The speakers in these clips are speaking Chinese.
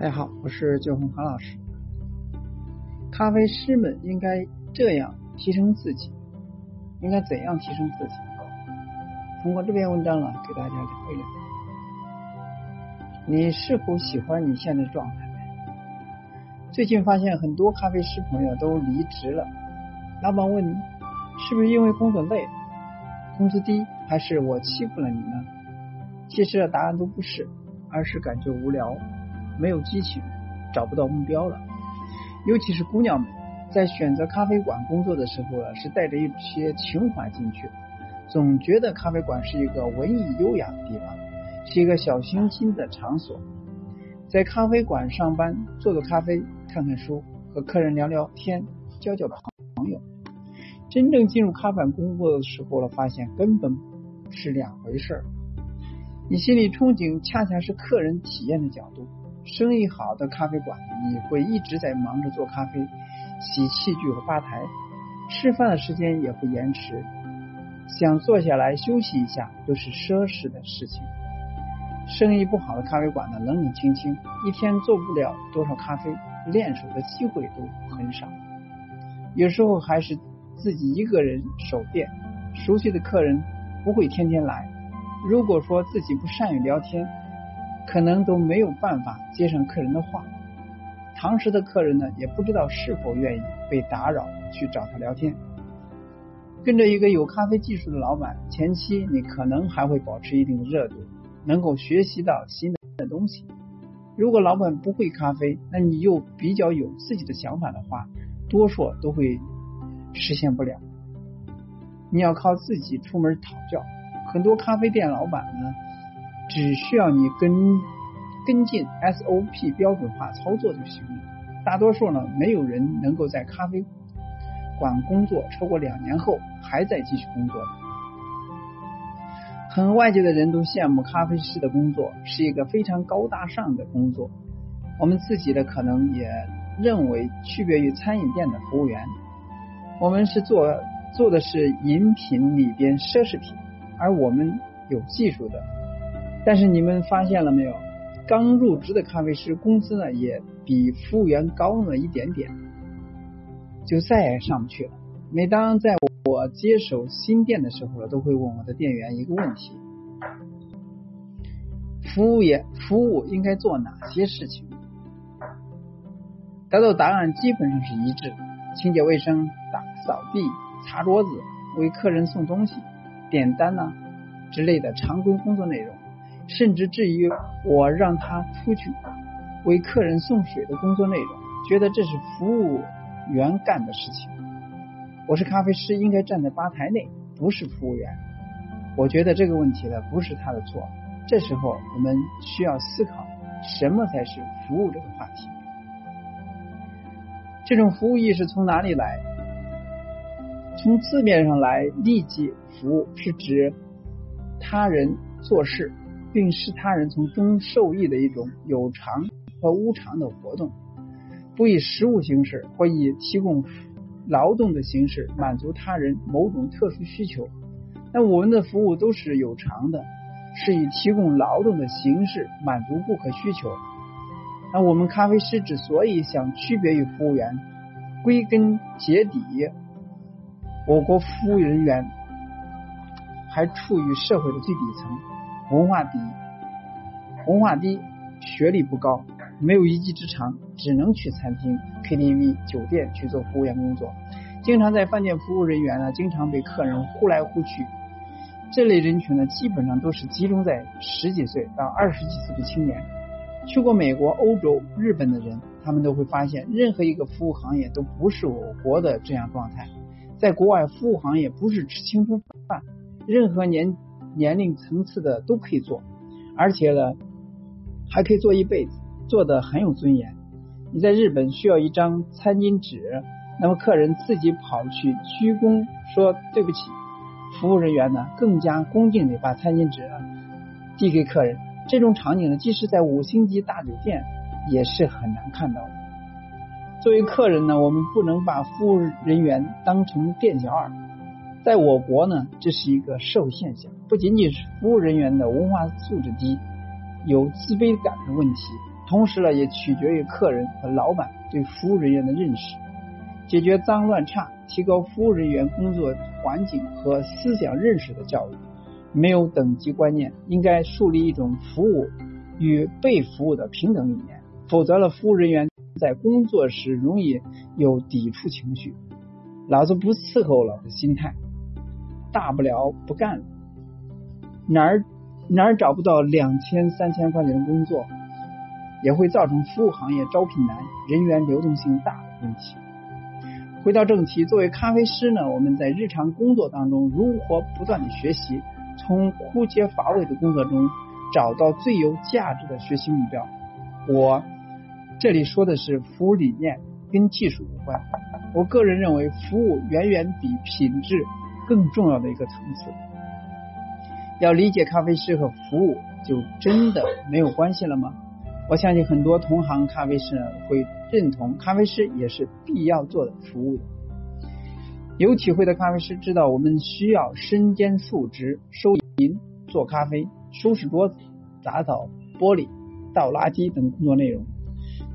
大家好，我是九红何老师。咖啡师们应该这样提升自己，应该怎样提升自己？通过这篇文章呢，给大家聊一聊。你是否喜欢你现在的状态？最近发现很多咖啡师朋友都离职了。老板问你：是不是因为工作累、工资低，还是我欺负了你呢？其实答案都不是，而是感觉无聊。没有激情，找不到目标了。尤其是姑娘们，在选择咖啡馆工作的时候啊，是带着一些情怀进去，总觉得咖啡馆是一个文艺优雅的地方，是一个小清新的场所。在咖啡馆上班，做做咖啡，看看书，和客人聊聊天，交交朋友。真正进入咖啡馆工作的时候了，发现根本是两回事儿。你心里憧憬，恰恰是客人体验的角度。生意好的咖啡馆，你会一直在忙着做咖啡、洗器具和吧台，吃饭的时间也会延迟。想坐下来休息一下，都是奢侈的事情。生意不好的咖啡馆呢，冷冷清清，一天做不了多少咖啡，练手的机会都很少。有时候还是自己一个人守店，熟悉的客人不会天天来。如果说自己不善于聊天，可能都没有办法接上客人的话，堂食的客人呢，也不知道是否愿意被打扰去找他聊天。跟着一个有咖啡技术的老板，前期你可能还会保持一定的热度，能够学习到新的东西。如果老板不会咖啡，那你又比较有自己的想法的话，多数都会实现不了。你要靠自己出门讨教。很多咖啡店老板呢。只需要你跟跟进 SOP 标准化操作就行了。大多数呢，没有人能够在咖啡馆工作超过两年后还在继续工作的。很外界的人都羡慕咖啡师的工作是一个非常高大上的工作。我们自己的可能也认为区别于餐饮店的服务员，我们是做做的是饮品里边奢侈品，而我们有技术的。但是你们发现了没有？刚入职的咖啡师工资呢，也比服务员高那么一点点，就再也上不去了。每当在我接手新店的时候呢，都会问我的店员一个问题：服务业服务应该做哪些事情？得到答案基本上是一致：清洁卫生、打扫地、擦桌子、为客人送东西、点单呢之类的常规工作内容。甚至至于我让他出去为客人送水的工作内容，觉得这是服务员干的事情。我是咖啡师，应该站在吧台内，不是服务员。我觉得这个问题呢，不是他的错。这时候我们需要思考，什么才是服务这个话题？这种服务意识从哪里来？从字面上来，利己服务是指他人做事。并使他人从中受益的一种有偿和无偿的活动，不以实物形式或以提供劳动的形式满足他人某种特殊需求。那我们的服务都是有偿的，是以提供劳动的形式满足顾客需求。那我们咖啡师之所以想区别于服务员，归根结底，我国服务人员还处于社会的最底层。文化低，文化低，学历不高，没有一技之长，只能去餐厅、KTV、酒店去做服务员工作。经常在饭店服务人员呢，经常被客人呼来呼去。这类人群呢，基本上都是集中在十几岁到二十几岁的青年。去过美国、欧洲、日本的人，他们都会发现，任何一个服务行业都不是我国的这样状态。在国外，服务行业不是吃青春饭，任何年。年龄层次的都可以做，而且呢，还可以做一辈子，做的很有尊严。你在日本需要一张餐巾纸，那么客人自己跑去鞠躬说对不起，服务人员呢更加恭敬的把餐巾纸递给客人。这种场景呢，即使在五星级大酒店也是很难看到的。作为客人呢，我们不能把服务人员当成店小二。在我国呢，这是一个社会现象，不仅仅是服务人员的文化素质低、有自卑感的问题，同时呢，也取决于客人和老板对服务人员的认识。解决脏乱差，提高服务人员工作环境和思想认识的教育，没有等级观念，应该树立一种服务与被服务的平等理念。否则了，服务人员在工作时容易有抵触情绪，老子不伺候了的心态，大不了不干了，哪儿哪儿找不到两千三千块钱的工作，也会造成服务行业招聘难、人员流动性大的问题。回到正题，作为咖啡师呢，我们在日常工作当中如何不断的学习，从枯竭乏味的工作中找到最有价值的学习目标？我这里说的是服务理念，跟技术无关。我个人认为，服务远远比品质更重要的一个层次。要理解咖啡师和服务，就真的没有关系了吗？我相信很多同行咖啡师会认同，咖啡师也是必要做的服务的。有体会的咖啡师知道，我们需要身兼数职，收银、做咖啡、收拾桌子、打扫玻璃、倒垃圾等工作内容。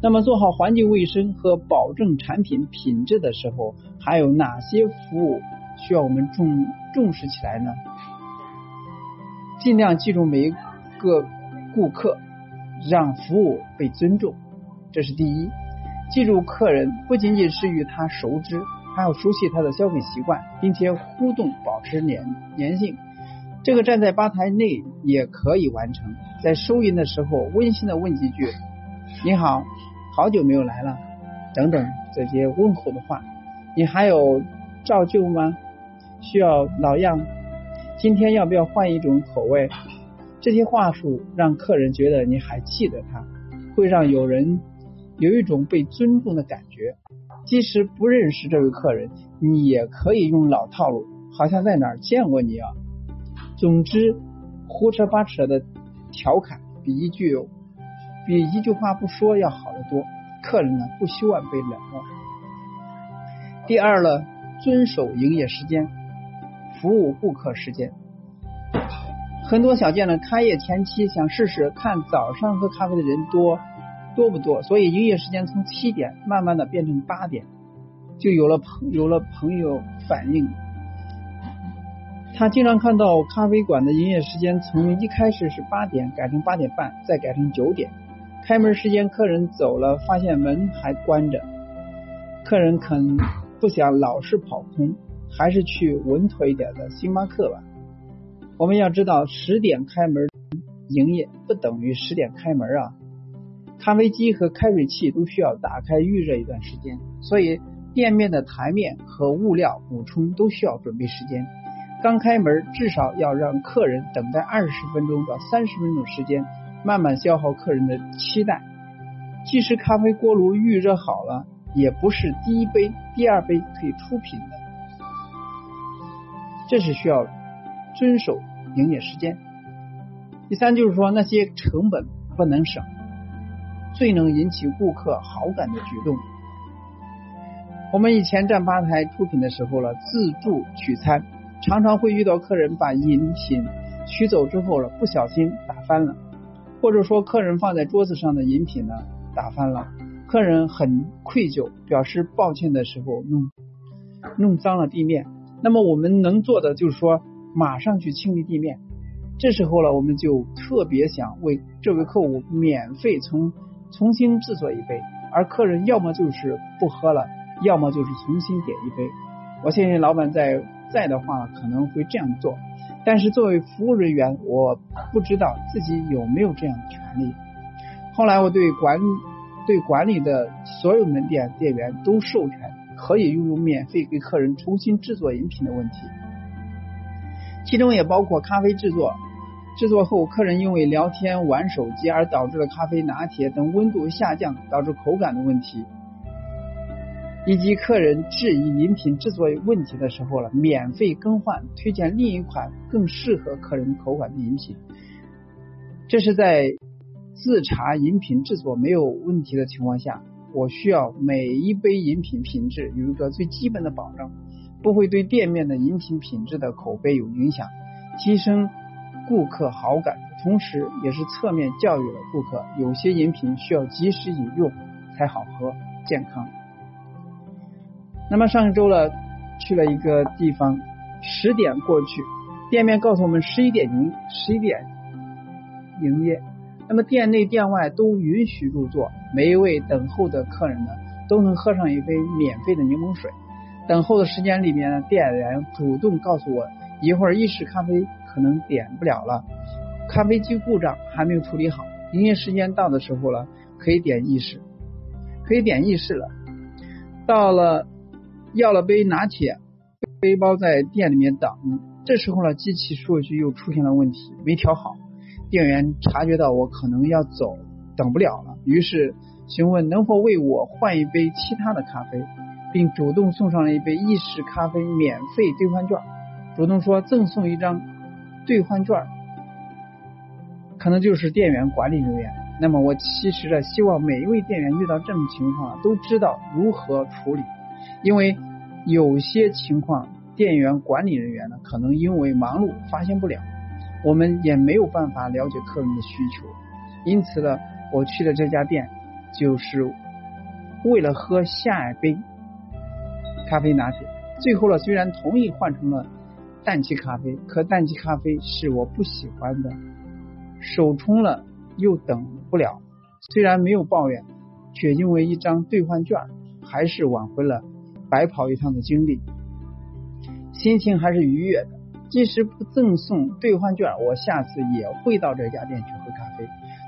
那么做好环境卫生和保证产品品质的时候，还有哪些服务需要我们重重视起来呢？尽量记住每一个顾客。让服务被尊重，这是第一。记住客人不仅仅是与他熟知，还要熟悉他的消费习惯，并且互动保持粘粘性。这个站在吧台内也可以完成，在收银的时候温馨的问几句：“你好，好久没有来了”等等这些问候的话。你还有照旧吗？需要老样？今天要不要换一种口味？这些话术让客人觉得你还记得他，会让有人有一种被尊重的感觉。即使不认识这位客人，你也可以用老套路，好像在哪儿见过你啊。总之，胡扯八扯的调侃比一句比一句话不说要好得多。客人呢不希望被冷落。第二呢，遵守营业时间，服务顾客时间。很多小店呢，开业前期想试试看早上喝咖啡的人多多不多，所以营业时间从七点慢慢的变成八点，就有了朋有了朋友反映，他经常看到咖啡馆的营业时间从一开始是八点改成八点半，再改成九点，开门时间客人走了，发现门还关着，客人肯不想老是跑空，还是去稳妥一点的星巴克吧。我们要知道，十点开门营业不等于十点开门啊。咖啡机和开水器都需要打开预热一段时间，所以店面的台面和物料补充都需要准备时间。刚开门至少要让客人等待二十分钟到三十分钟时间，慢慢消耗客人的期待。即使咖啡锅炉预热好了，也不是第一杯、第二杯可以出品的，这是需要遵守。营业时间。第三就是说，那些成本不能省，最能引起顾客好感的举动。我们以前站吧台出品的时候了，自助取餐，常常会遇到客人把饮品取走之后了，不小心打翻了，或者说客人放在桌子上的饮品呢打翻了，客人很愧疚，表示抱歉的时候弄弄脏了地面。那么我们能做的就是说。马上去清理地面，这时候呢，我们就特别想为这位客户免费重重新制作一杯，而客人要么就是不喝了，要么就是重新点一杯。我相信老板在在的话可能会这样做，但是作为服务人员，我不知道自己有没有这样的权利。后来我对管对管理的所有门店店员都授权，可以拥有免费给客人重新制作饮品的问题。其中也包括咖啡制作，制作后客人因为聊天玩手机而导致了咖啡拿铁等温度下降导致口感的问题，以及客人质疑饮品制作问题的时候了，免费更换推荐另一款更适合客人口感的饮品。这是在自查饮品制作没有问题的情况下，我需要每一杯饮品品质有一个最基本的保证。不会对店面的饮品品质的口碑有影响，提升顾客好感，同时也是侧面教育了顾客，有些饮品需要及时饮用才好喝、健康。那么上周了，去了一个地方，十点过去，店面告诉我们十一点营，十一点营业。那么店内店外都允许入座，每一位等候的客人呢，都能喝上一杯免费的柠檬水。等候的时间里面呢，店员主动告诉我，一会儿意式咖啡可能点不了了，咖啡机故障还没有处理好，营业时间到的时候了，可以点意式，可以点意式了。到了，要了杯拿铁，背包在店里面等。这时候呢，机器数据又出现了问题，没调好。店员察觉到我可能要走，等不了了，于是询问能否为我换一杯其他的咖啡，并主动送上了一杯意式咖啡免费兑换券，主动说赠送一张兑换券，可能就是店员管理人员。那么我其实呢，希望每一位店员遇到这种情况都知道如何处理，因为有些情况店员管理人员呢，可能因为忙碌发现不了。我们也没有办法了解客人的需求，因此呢，我去的这家店就是为了喝下一杯咖啡拿铁。最后呢，虽然同意换成了氮气咖啡，可氮气咖啡是我不喜欢的，手冲了又等不了。虽然没有抱怨，却因为一张兑换券，还是挽回了白跑一趟的经历，心情还是愉悦的。即使不赠送兑换券，我下次也会到这家店去。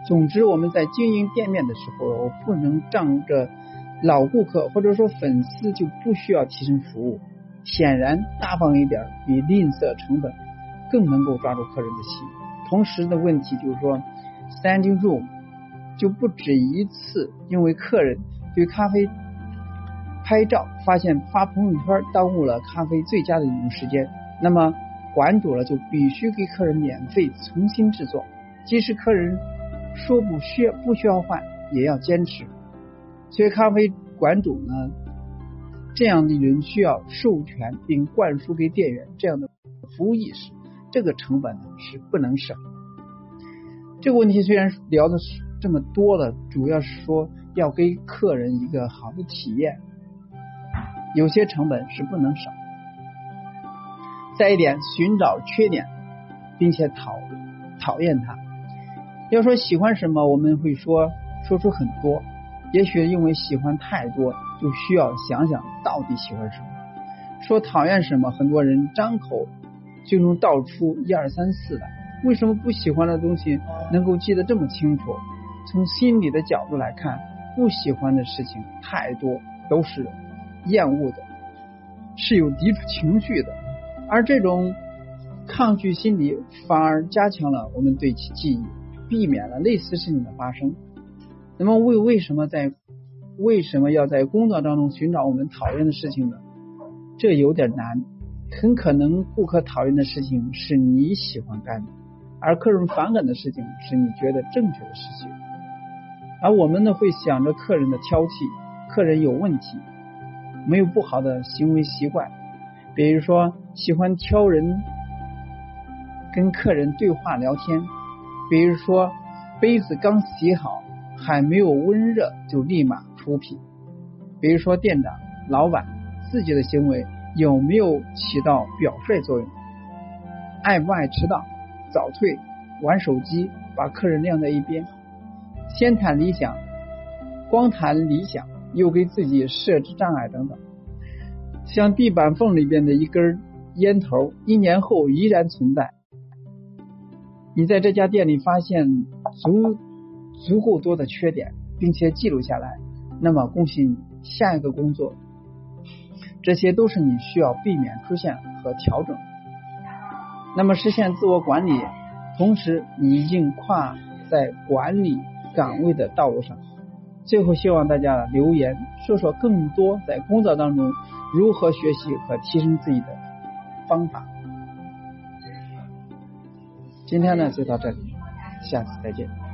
总之，我们在经营店面的时候，我不能仗着老顾客或者说粉丝就不需要提升服务。显然，大方一点比吝啬成本更能够抓住客人的心。同时的问题就是说，standing room 就不止一次因为客人对咖啡拍照，发现发朋友圈耽误了咖啡最佳的饮用时间。那么。馆主了就必须给客人免费重新制作，即使客人说不需不需要换，也要坚持。所以咖啡馆主呢，这样的人需要授权并灌输给店员这样的服务意识，这个成本呢是不能省。这个问题虽然聊的这么多了，主要是说要给客人一个好的体验，有些成本是不能省。再一点，寻找缺点，并且讨讨厌它。要说喜欢什么，我们会说说出很多。也许因为喜欢太多，就需要想想到底喜欢什么。说讨厌什么，很多人张口就能道出一二三四的。为什么不喜欢的东西能够记得这么清楚？从心理的角度来看，不喜欢的事情太多，都是厌恶的，是有抵触情绪的。而这种抗拒心理反而加强了我们对其记忆，避免了类似事情的发生。那么为为什么在为什么要在工作当中寻找我们讨厌的事情呢？这有点难。很可能顾客讨厌的事情是你喜欢干的，而客人反感的事情是你觉得正确的事情。而我们呢会想着客人的挑剔，客人有问题，没有不好的行为习惯。比如说，喜欢挑人跟客人对话聊天；比如说，杯子刚洗好还没有温热就立马出品；比如说，店长、老板自己的行为有没有起到表率作用？爱不爱迟到、早退、玩手机、把客人晾在一边？先谈理想，光谈理想又给自己设置障碍等等。像地板缝里边的一根烟头，一年后依然存在。你在这家店里发现足足够多的缺点，并且记录下来，那么恭喜你，下一个工作，这些都是你需要避免出现和调整。那么实现自我管理，同时你已经跨在管理岗位的道路上。最后，希望大家留言说说更多在工作当中。如何学习和提升自己的方法？今天呢就到这里，下次再见。